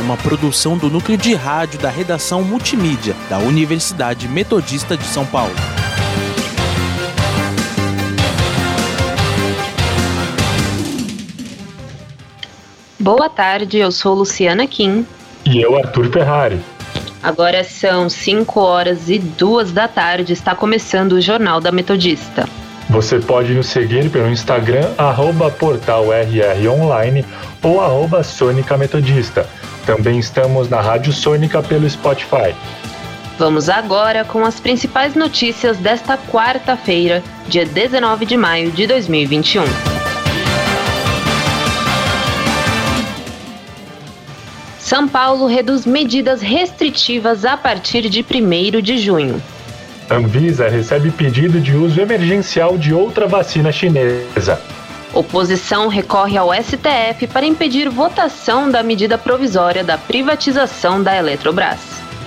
uma produção do núcleo de rádio da redação multimídia da Universidade Metodista de São Paulo. Boa tarde, eu sou Luciana Kim. E eu, Arthur Ferrari. Agora são 5 horas e 2 da tarde, está começando o Jornal da Metodista. Você pode nos seguir pelo Instagram, arroba portalrronline ou arroba Sônica Metodista. Também estamos na Rádio Sônica pelo Spotify. Vamos agora com as principais notícias desta quarta-feira, dia 19 de maio de 2021. São Paulo reduz medidas restritivas a partir de 1 de junho. Anvisa recebe pedido de uso emergencial de outra vacina chinesa. Oposição recorre ao STF para impedir votação da medida provisória da privatização da Eletrobras.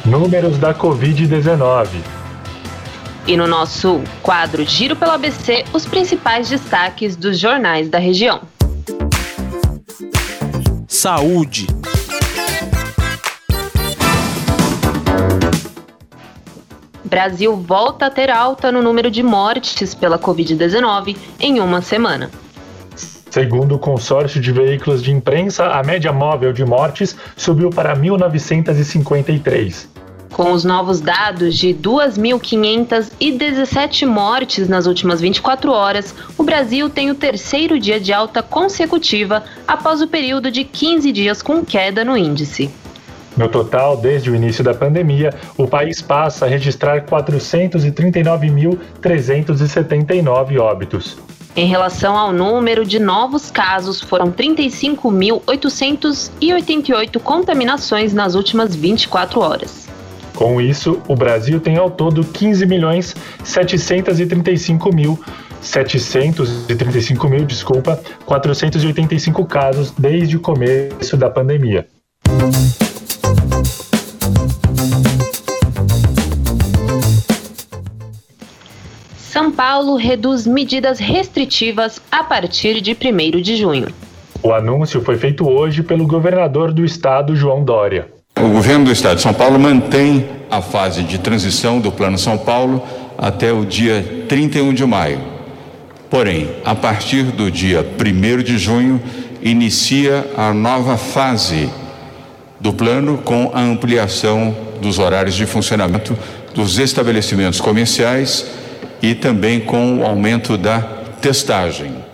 Números da Covid-19. E no nosso quadro Giro pelo ABC, os principais destaques dos jornais da região. Saúde. Brasil volta a ter alta no número de mortes pela Covid-19 em uma semana. Segundo o consórcio de veículos de imprensa, a média móvel de mortes subiu para 1.953. Com os novos dados de 2.517 mortes nas últimas 24 horas, o Brasil tem o terceiro dia de alta consecutiva após o período de 15 dias com queda no índice. No total, desde o início da pandemia, o país passa a registrar 439.379 óbitos. Em relação ao número de novos casos, foram 35.888 contaminações nas últimas 24 horas. Com isso, o Brasil tem ao todo 15 milhões 735 mil 735 mil, desculpa, 485 casos desde o começo da pandemia. Paulo reduz medidas restritivas a partir de 1 de junho. O anúncio foi feito hoje pelo governador do estado, João Dória. O governo do estado de São Paulo mantém a fase de transição do Plano São Paulo até o dia 31 de maio. Porém, a partir do dia 1 de junho, inicia a nova fase do plano com a ampliação dos horários de funcionamento dos estabelecimentos comerciais e também com o aumento da testagem.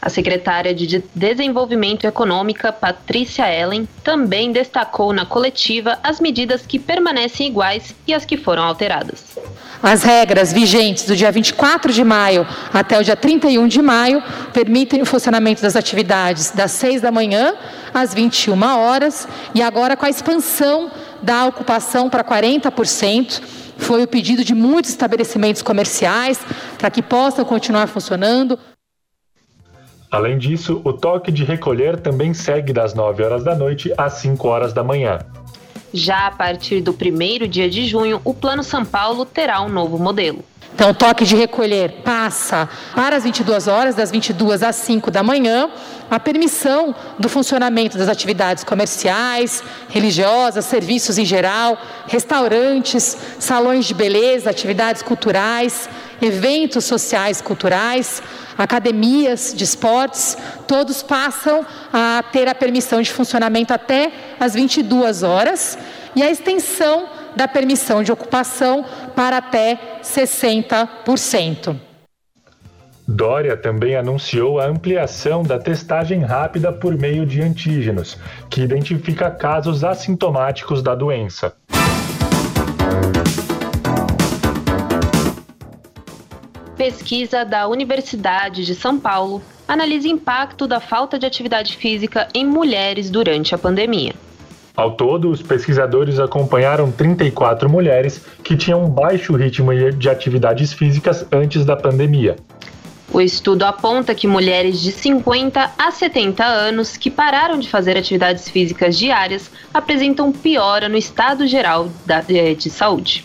A secretária de Desenvolvimento Econômica, Patrícia Ellen, também destacou na coletiva as medidas que permanecem iguais e as que foram alteradas. As regras vigentes do dia 24 de maio até o dia 31 de maio permitem o funcionamento das atividades das 6 da manhã às 21 horas e agora com a expansão da ocupação para 40%. Foi o pedido de muitos estabelecimentos comerciais para que possam continuar funcionando. Além disso, o toque de recolher também segue das 9 horas da noite às 5 horas da manhã. Já a partir do primeiro dia de junho, o Plano São Paulo terá um novo modelo. Então, o toque de recolher passa para as 22 horas, das 22 às 5 da manhã. A permissão do funcionamento das atividades comerciais, religiosas, serviços em geral, restaurantes, salões de beleza, atividades culturais, eventos sociais culturais, academias de esportes, todos passam a ter a permissão de funcionamento até as 22 horas e a extensão da permissão de ocupação para até 60%. Dória também anunciou a ampliação da testagem rápida por meio de antígenos, que identifica casos assintomáticos da doença. Pesquisa da Universidade de São Paulo analisa impacto da falta de atividade física em mulheres durante a pandemia. Ao todo, os pesquisadores acompanharam 34 mulheres que tinham baixo ritmo de atividades físicas antes da pandemia. O estudo aponta que mulheres de 50 a 70 anos que pararam de fazer atividades físicas diárias apresentam piora no estado geral eh, de saúde.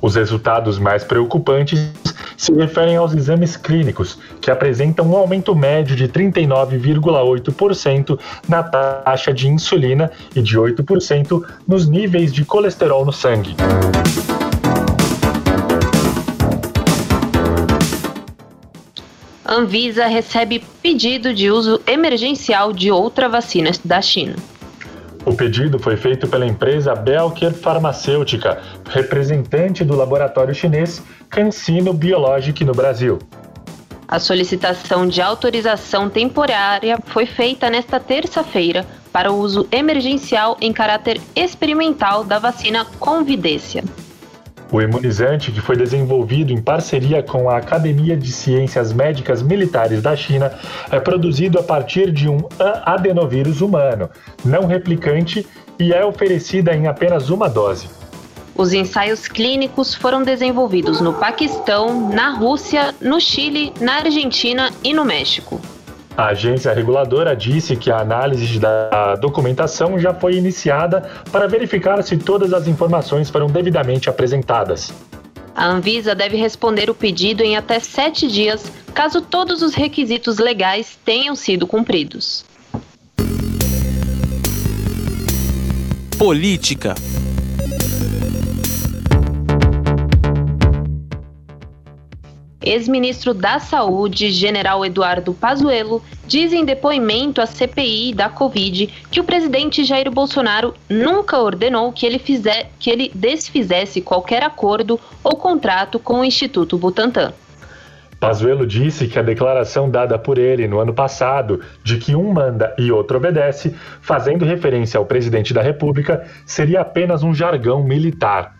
Os resultados mais preocupantes se referem aos exames clínicos, que apresentam um aumento médio de 39,8% na taxa de insulina e de 8% nos níveis de colesterol no sangue. Anvisa recebe pedido de uso emergencial de outra vacina da China. O pedido foi feito pela empresa Belker Farmacêutica, representante do laboratório chinês CanSino Biologic no Brasil. A solicitação de autorização temporária foi feita nesta terça-feira para o uso emergencial em caráter experimental da vacina Convidência. O imunizante, que foi desenvolvido em parceria com a Academia de Ciências Médicas Militares da China, é produzido a partir de um adenovírus humano, não replicante, e é oferecida em apenas uma dose. Os ensaios clínicos foram desenvolvidos no Paquistão, na Rússia, no Chile, na Argentina e no México. A agência reguladora disse que a análise da documentação já foi iniciada para verificar se todas as informações foram devidamente apresentadas. A Anvisa deve responder o pedido em até sete dias, caso todos os requisitos legais tenham sido cumpridos. Política Ex-ministro da Saúde, general Eduardo Pazuello, diz em depoimento à CPI da Covid que o presidente Jair Bolsonaro nunca ordenou que ele, fizer, que ele desfizesse qualquer acordo ou contrato com o Instituto Butantan. Pazuello disse que a declaração dada por ele no ano passado de que um manda e outro obedece, fazendo referência ao presidente da República, seria apenas um jargão militar.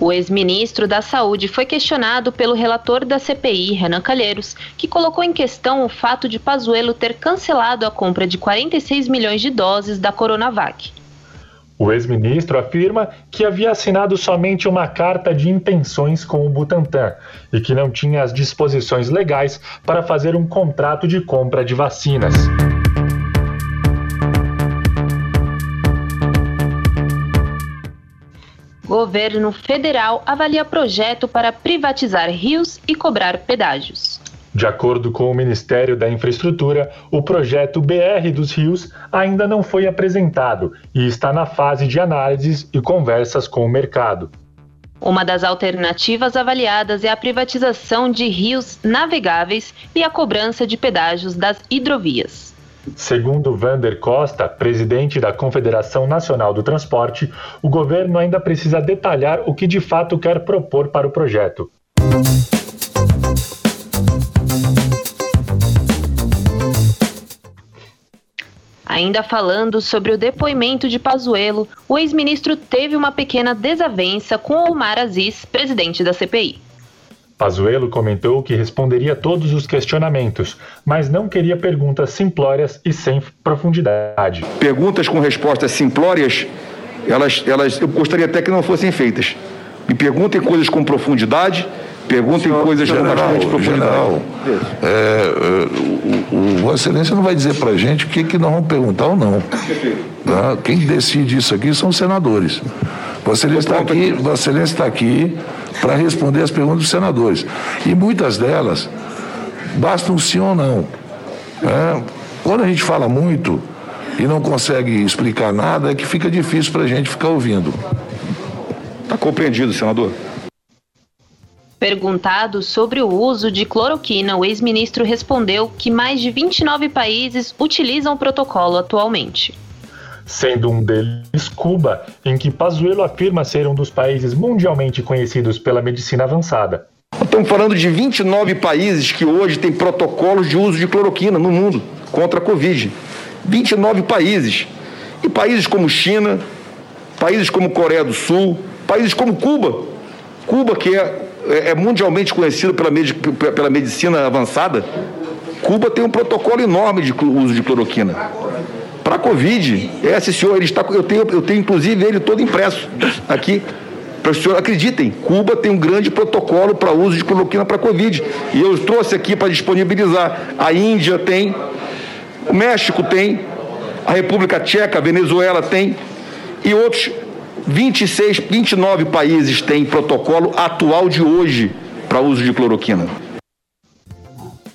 O ex-ministro da Saúde foi questionado pelo relator da CPI, Renan Calheiros, que colocou em questão o fato de Pazuello ter cancelado a compra de 46 milhões de doses da Coronavac. O ex-ministro afirma que havia assinado somente uma carta de intenções com o Butantan e que não tinha as disposições legais para fazer um contrato de compra de vacinas. Governo federal avalia projeto para privatizar rios e cobrar pedágios. De acordo com o Ministério da Infraestrutura, o projeto BR dos Rios ainda não foi apresentado e está na fase de análises e conversas com o mercado. Uma das alternativas avaliadas é a privatização de rios navegáveis e a cobrança de pedágios das hidrovias. Segundo Vander Costa, presidente da Confederação Nacional do Transporte, o governo ainda precisa detalhar o que de fato quer propor para o projeto. Ainda falando sobre o depoimento de Pazuello, o ex-ministro teve uma pequena desavença com Omar Aziz, presidente da CPI. Pazuello comentou que responderia todos os questionamentos, mas não queria perguntas simplórias e sem profundidade. Perguntas com respostas simplórias, elas, elas eu gostaria até que não fossem feitas. Me perguntem coisas com profundidade, perguntem Senhor, coisas general, com bastante profundidade. General, é, é, o, o Vossa Excelência não vai dizer para a gente o que, que nós vamos perguntar ou não. Tá? Quem decide isso aqui são os senadores. Vossa Excelência está aqui, Vossa Excelência está aqui para responder as perguntas dos senadores. E muitas delas basta um sim ou não. É, quando a gente fala muito e não consegue explicar nada, é que fica difícil para a gente ficar ouvindo. Está compreendido, senador. Perguntado sobre o uso de cloroquina, o ex-ministro respondeu que mais de 29 países utilizam o protocolo atualmente sendo um deles Cuba, em que Pazuello afirma ser um dos países mundialmente conhecidos pela medicina avançada. Estamos falando de 29 países que hoje têm protocolos de uso de cloroquina no mundo contra a Covid. 29 países. E países como China, países como Coreia do Sul, países como Cuba. Cuba, que é, é, é mundialmente conhecido pela, pela medicina avançada, Cuba tem um protocolo enorme de uso de cloroquina para a Covid. Esse senhor, ele está, eu, tenho, eu tenho inclusive ele todo impresso aqui. Para os senhores acreditem, Cuba tem um grande protocolo para uso de cloroquina para Covid. E eu trouxe aqui para disponibilizar. A Índia tem, o México tem, a República Tcheca, a Venezuela tem, e outros 26, 29 países têm protocolo atual de hoje para uso de cloroquina.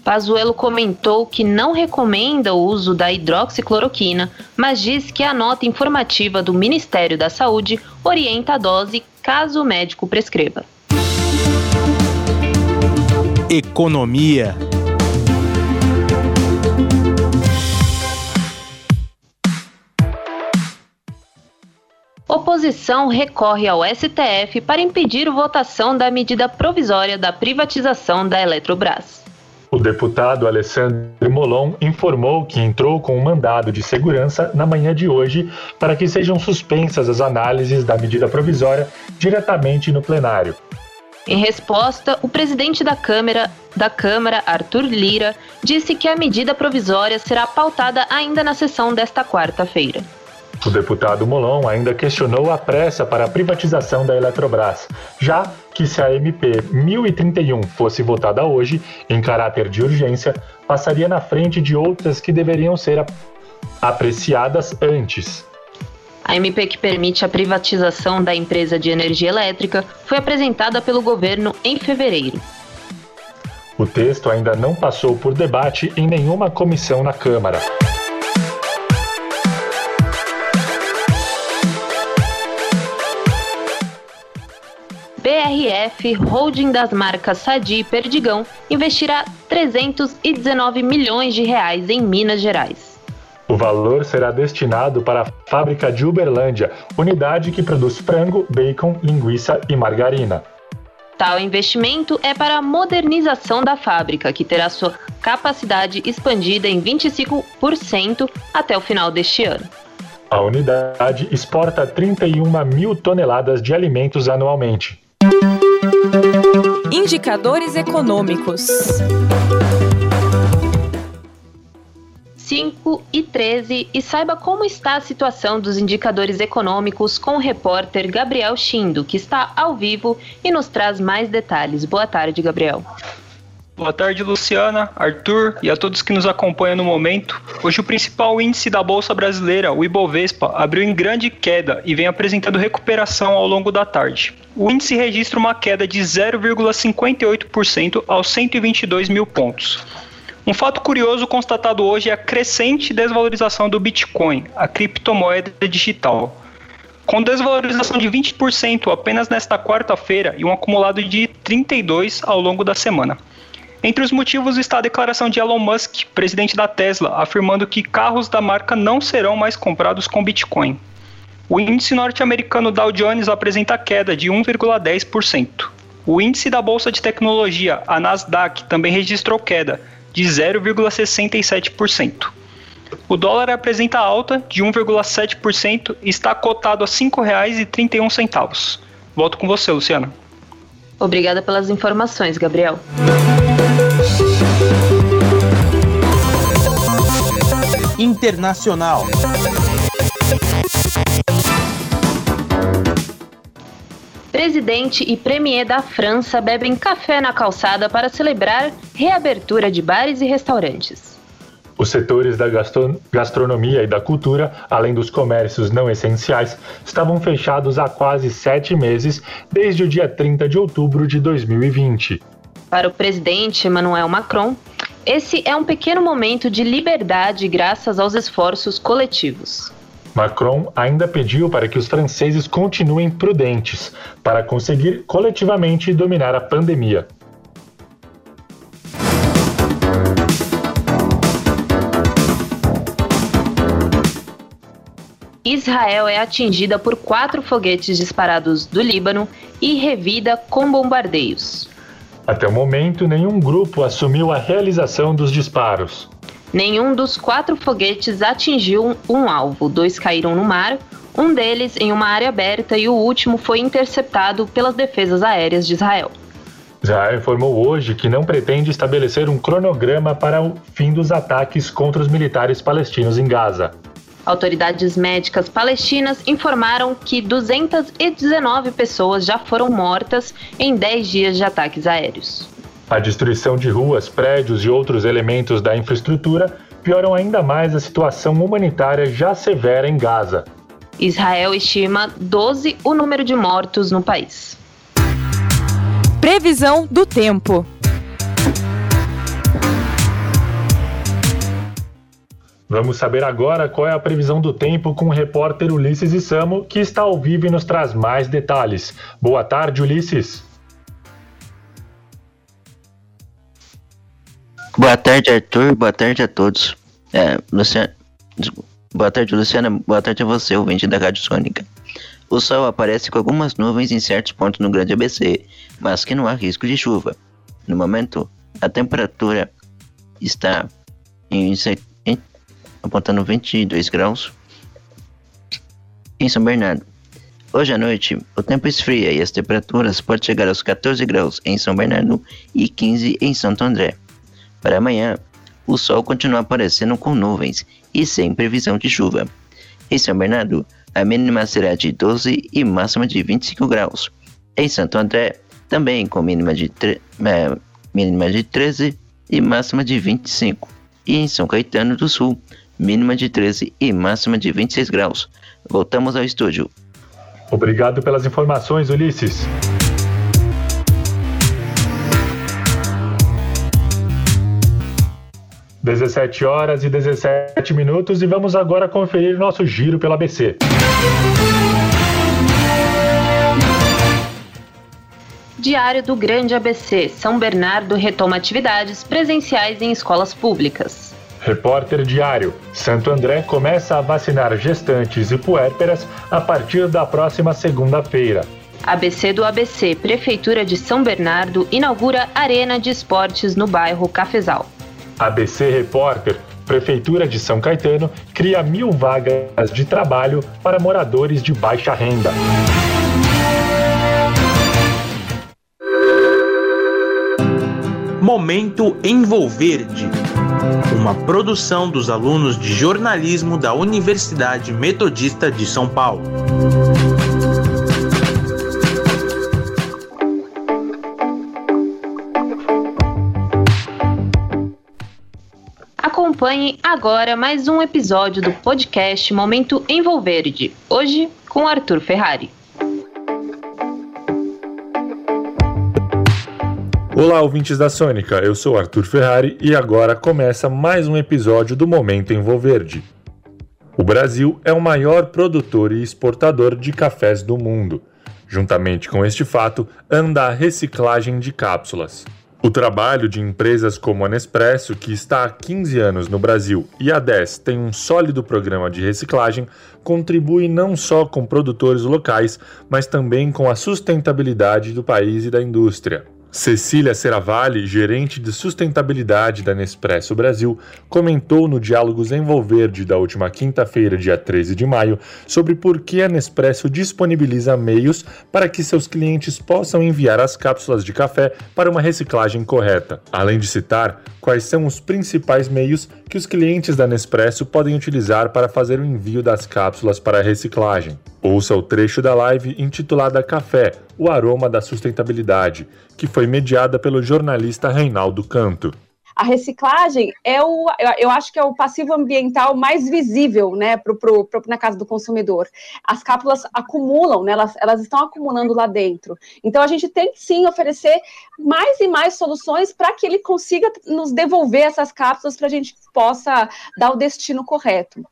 Pazuello comentou que não recomenda o uso da hidroxicloroquina, mas diz que a nota informativa do Ministério da Saúde orienta a dose caso o médico prescreva. Economia. Oposição recorre ao STF para impedir votação da medida provisória da privatização da Eletrobras. O deputado Alessandro Molon informou que entrou com um mandado de segurança na manhã de hoje para que sejam suspensas as análises da medida provisória diretamente no plenário. Em resposta, o presidente da Câmara, da Câmara, Arthur Lira, disse que a medida provisória será pautada ainda na sessão desta quarta-feira. O deputado Molon ainda questionou a pressa para a privatização da Eletrobras, já que se a MP 1031 fosse votada hoje, em caráter de urgência, passaria na frente de outras que deveriam ser apreciadas antes. A MP que permite a privatização da empresa de energia elétrica foi apresentada pelo governo em fevereiro. O texto ainda não passou por debate em nenhuma comissão na Câmara. BRF, holding das marcas Sadi e Perdigão, investirá 319 milhões de reais em Minas Gerais. O valor será destinado para a fábrica de Uberlândia, unidade que produz frango, bacon, linguiça e margarina. Tal investimento é para a modernização da fábrica, que terá sua capacidade expandida em 25% até o final deste ano. A unidade exporta 31 mil toneladas de alimentos anualmente. Indicadores econômicos. 5 e 13 e saiba como está a situação dos indicadores econômicos com o repórter Gabriel Chindo, que está ao vivo e nos traz mais detalhes. Boa tarde, Gabriel. Boa tarde, Luciana, Arthur e a todos que nos acompanham no momento. Hoje, o principal índice da Bolsa Brasileira, o Ibovespa, abriu em grande queda e vem apresentando recuperação ao longo da tarde. O índice registra uma queda de 0,58% aos 122 mil pontos. Um fato curioso constatado hoje é a crescente desvalorização do Bitcoin, a criptomoeda digital. Com desvalorização de 20% apenas nesta quarta-feira e um acumulado de 32% ao longo da semana. Entre os motivos está a declaração de Elon Musk, presidente da Tesla, afirmando que carros da marca não serão mais comprados com Bitcoin. O índice norte-americano Dow Jones apresenta queda de 1,10%. O índice da bolsa de tecnologia, a Nasdaq, também registrou queda de 0,67%. O dólar apresenta alta de 1,7% e está cotado a R$ 5,31. Volto com você, Luciana. Obrigada pelas informações, Gabriel. Internacional. Presidente e premier da França bebem café na calçada para celebrar reabertura de bares e restaurantes. Os setores da gastronomia e da cultura, além dos comércios não essenciais, estavam fechados há quase sete meses, desde o dia 30 de outubro de 2020. Para o presidente Emmanuel Macron, esse é um pequeno momento de liberdade graças aos esforços coletivos. Macron ainda pediu para que os franceses continuem prudentes para conseguir coletivamente dominar a pandemia. Israel é atingida por quatro foguetes disparados do Líbano e revida com bombardeios. Até o momento, nenhum grupo assumiu a realização dos disparos. Nenhum dos quatro foguetes atingiu um alvo, dois caíram no mar, um deles em uma área aberta e o último foi interceptado pelas defesas aéreas de Israel. Israel informou hoje que não pretende estabelecer um cronograma para o fim dos ataques contra os militares palestinos em Gaza. Autoridades médicas palestinas informaram que 219 pessoas já foram mortas em 10 dias de ataques aéreos. A destruição de ruas, prédios e outros elementos da infraestrutura pioram ainda mais a situação humanitária já severa em Gaza. Israel estima 12 o número de mortos no país. Previsão do tempo. Vamos saber agora qual é a previsão do tempo com o repórter Ulisses Isamo, que está ao vivo e nos traz mais detalhes. Boa tarde, Ulisses. Boa tarde, Arthur. Boa tarde a todos. É, Luciano... Boa tarde, Luciana. Boa tarde a você, ouvinte da Rádio Sônica. O sol aparece com algumas nuvens em certos pontos no Grande ABC, mas que não há risco de chuva. No momento, a temperatura está em apontando 22 graus em São Bernardo. Hoje à noite, o tempo esfria e as temperaturas podem chegar aos 14 graus em São Bernardo e 15 em Santo André. Para amanhã, o sol continua aparecendo com nuvens e sem previsão de chuva. Em São Bernardo, a mínima será de 12 e máxima de 25 graus. Em Santo André, também com mínima de, é, mínima de 13 e máxima de 25. E em São Caetano do Sul, mínima de 13 e máxima de 26 graus. Voltamos ao estúdio. Obrigado pelas informações, Ulisses. Dezessete horas e 17 minutos e vamos agora conferir nosso giro pelo ABC. Diário do Grande ABC. São Bernardo retoma atividades presenciais em escolas públicas. Repórter Diário: Santo André começa a vacinar gestantes e puérperas a partir da próxima segunda-feira. ABC do ABC, Prefeitura de São Bernardo inaugura Arena de Esportes no bairro Cafezal. ABC Repórter: Prefeitura de São Caetano cria mil vagas de trabalho para moradores de baixa renda. Momento Envolverde uma produção dos alunos de jornalismo da Universidade Metodista de São Paulo. Acompanhe agora mais um episódio do podcast Momento Envolverde, hoje com Arthur Ferrari. Olá, ouvintes da Sônica, eu sou Arthur Ferrari e agora começa mais um episódio do Momento Envolverde. O Brasil é o maior produtor e exportador de cafés do mundo. Juntamente com este fato, anda a reciclagem de cápsulas. O trabalho de empresas como a Nespresso, que está há 15 anos no Brasil e há 10 tem um sólido programa de reciclagem, contribui não só com produtores locais, mas também com a sustentabilidade do país e da indústria. Cecília Seravalli, gerente de sustentabilidade da Nespresso Brasil, comentou no Diálogos Envolverde da última quinta-feira, dia 13 de maio, sobre por que a Nespresso disponibiliza meios para que seus clientes possam enviar as cápsulas de café para uma reciclagem correta. Além de citar quais são os principais meios que os clientes da Nespresso podem utilizar para fazer o envio das cápsulas para a reciclagem. Ouça o trecho da live intitulada Café, o aroma da sustentabilidade, que foi mediada pelo jornalista Reinaldo Canto. A reciclagem é o, eu acho que é o passivo ambiental mais visível, né, pro, pro, pro, na casa do consumidor. As cápsulas acumulam, né, elas, elas estão acumulando lá dentro. Então a gente tem sim oferecer mais e mais soluções para que ele consiga nos devolver essas cápsulas para a gente possa dar o destino correto.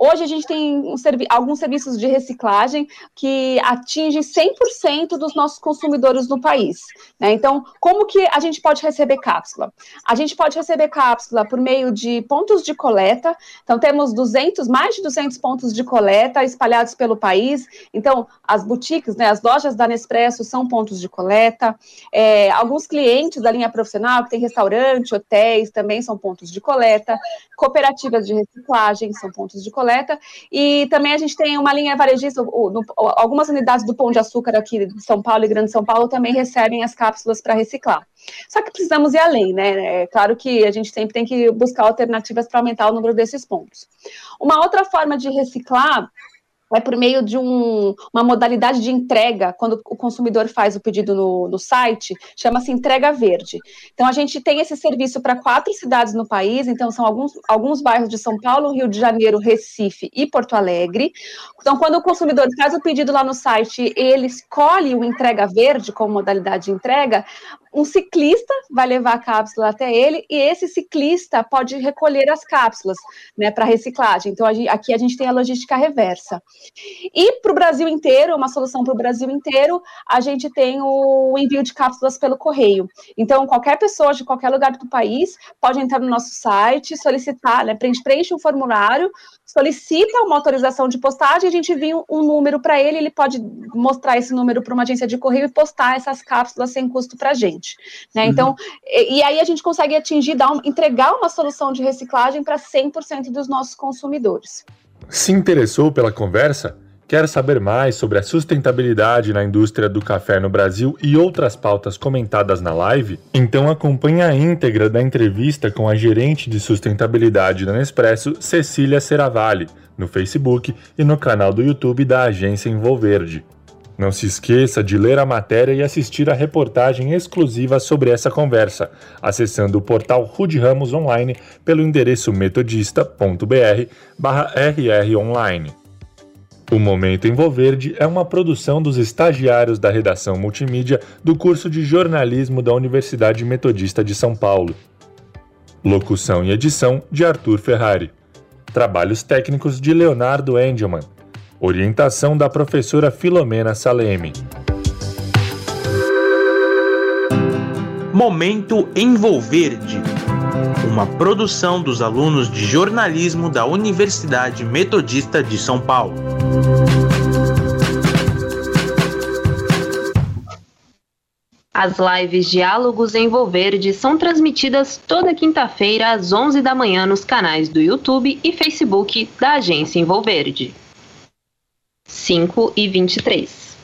Hoje a gente tem um servi alguns serviços de reciclagem que atingem 100% dos nossos consumidores no país. Né? Então, como que a gente pode receber cápsula? A gente pode receber cápsula por meio de pontos de coleta. Então, temos 200, mais de 200 pontos de coleta espalhados pelo país. Então, as boutiques, né, as lojas da Nespresso são pontos de coleta. É, alguns clientes da linha profissional, que tem restaurante, hotéis, também são pontos de coleta. Cooperativas de reciclagem são pontos de coleta coleta. E também a gente tem uma linha varejista, o, no, algumas unidades do Pão de Açúcar aqui de São Paulo e Grande São Paulo também recebem as cápsulas para reciclar. Só que precisamos ir além, né? É claro que a gente sempre tem que buscar alternativas para aumentar o número desses pontos. Uma outra forma de reciclar é por meio de um, uma modalidade de entrega, quando o consumidor faz o pedido no, no site, chama-se entrega verde. Então, a gente tem esse serviço para quatro cidades no país, então são alguns, alguns bairros de São Paulo, Rio de Janeiro, Recife e Porto Alegre. Então, quando o consumidor faz o pedido lá no site, ele escolhe o entrega verde como modalidade de entrega, um ciclista vai levar a cápsula até ele e esse ciclista pode recolher as cápsulas, né, para reciclagem. Então, aqui a gente tem a logística reversa. E para o Brasil inteiro, uma solução para o Brasil inteiro, a gente tem o envio de cápsulas pelo correio. Então, qualquer pessoa de qualquer lugar do país pode entrar no nosso site, solicitar, né, preenche um formulário, solicita uma autorização de postagem, a gente envia um número para ele, ele pode mostrar esse número para uma agência de correio e postar essas cápsulas sem custo para a gente. Né? Uhum. Então, e, e, aí a gente consegue atingir, dar um, entregar uma solução de reciclagem para 100% dos nossos consumidores. Se interessou pela conversa? Quer saber mais sobre a sustentabilidade na indústria do café no Brasil e outras pautas comentadas na live? Então acompanhe a íntegra da entrevista com a gerente de sustentabilidade da Nespresso, Cecília Seravalli, no Facebook e no canal do YouTube da agência Envolverde. Não se esqueça de ler a matéria e assistir a reportagem exclusiva sobre essa conversa, acessando o portal Rude Ramos Online pelo endereço metodista.br/rronline. O Momento Envolverde é uma produção dos estagiários da redação multimídia do curso de jornalismo da Universidade Metodista de São Paulo. Locução e edição de Arthur Ferrari. Trabalhos técnicos de Leonardo Engelman. Orientação da professora Filomena Saleme. Momento Envolverde uma produção dos alunos de jornalismo da Universidade Metodista de São Paulo. As lives Diálogos em Verde são transmitidas toda quinta-feira às 11 da manhã nos canais do YouTube e Facebook da Agência Envolverde. 5 e 23.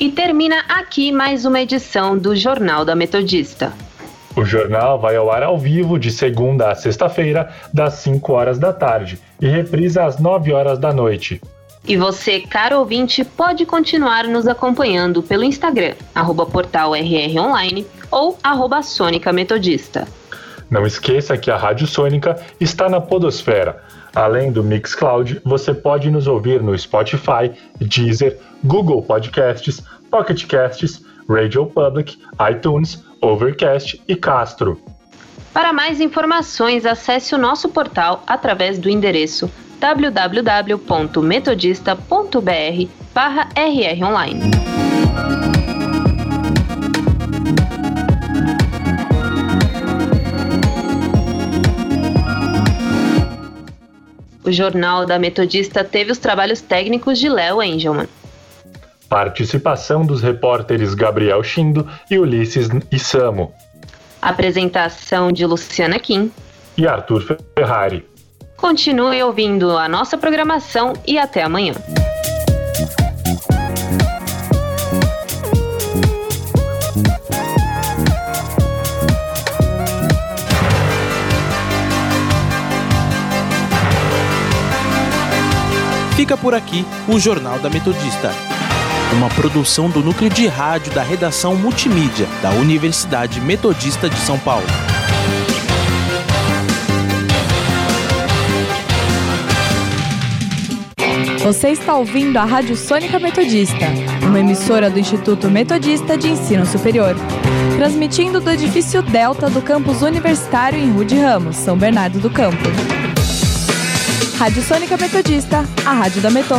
E termina aqui mais uma edição do Jornal da Metodista. O jornal vai ao ar ao vivo de segunda a sexta-feira, das 5 horas da tarde, e reprisa às 9 horas da noite. E você, caro ouvinte, pode continuar nos acompanhando pelo Instagram, arroba portal RR Online ou arroba Sônica Metodista. Não esqueça que a Rádio Sônica está na Podosfera. Além do Mixcloud, você pode nos ouvir no Spotify, Deezer, Google Podcasts, Pocket Casts, Radio Public, iTunes, Overcast e Castro. Para mais informações, acesse o nosso portal através do endereço www.metodista.br/rronline. O Jornal da Metodista teve os trabalhos técnicos de Léo Engelman. Participação dos repórteres Gabriel Chindo e Ulisses Isamo. Apresentação de Luciana Kim e Arthur Ferrari. Continue ouvindo a nossa programação e até amanhã. Fica por aqui o Jornal da Metodista. Uma produção do núcleo de rádio da redação multimídia da Universidade Metodista de São Paulo. Você está ouvindo a Rádio Sônica Metodista, uma emissora do Instituto Metodista de Ensino Superior. Transmitindo do edifício Delta do campus universitário em Rude Ramos, São Bernardo do Campo. Rádio Sônica Metodista, a rádio da Metô.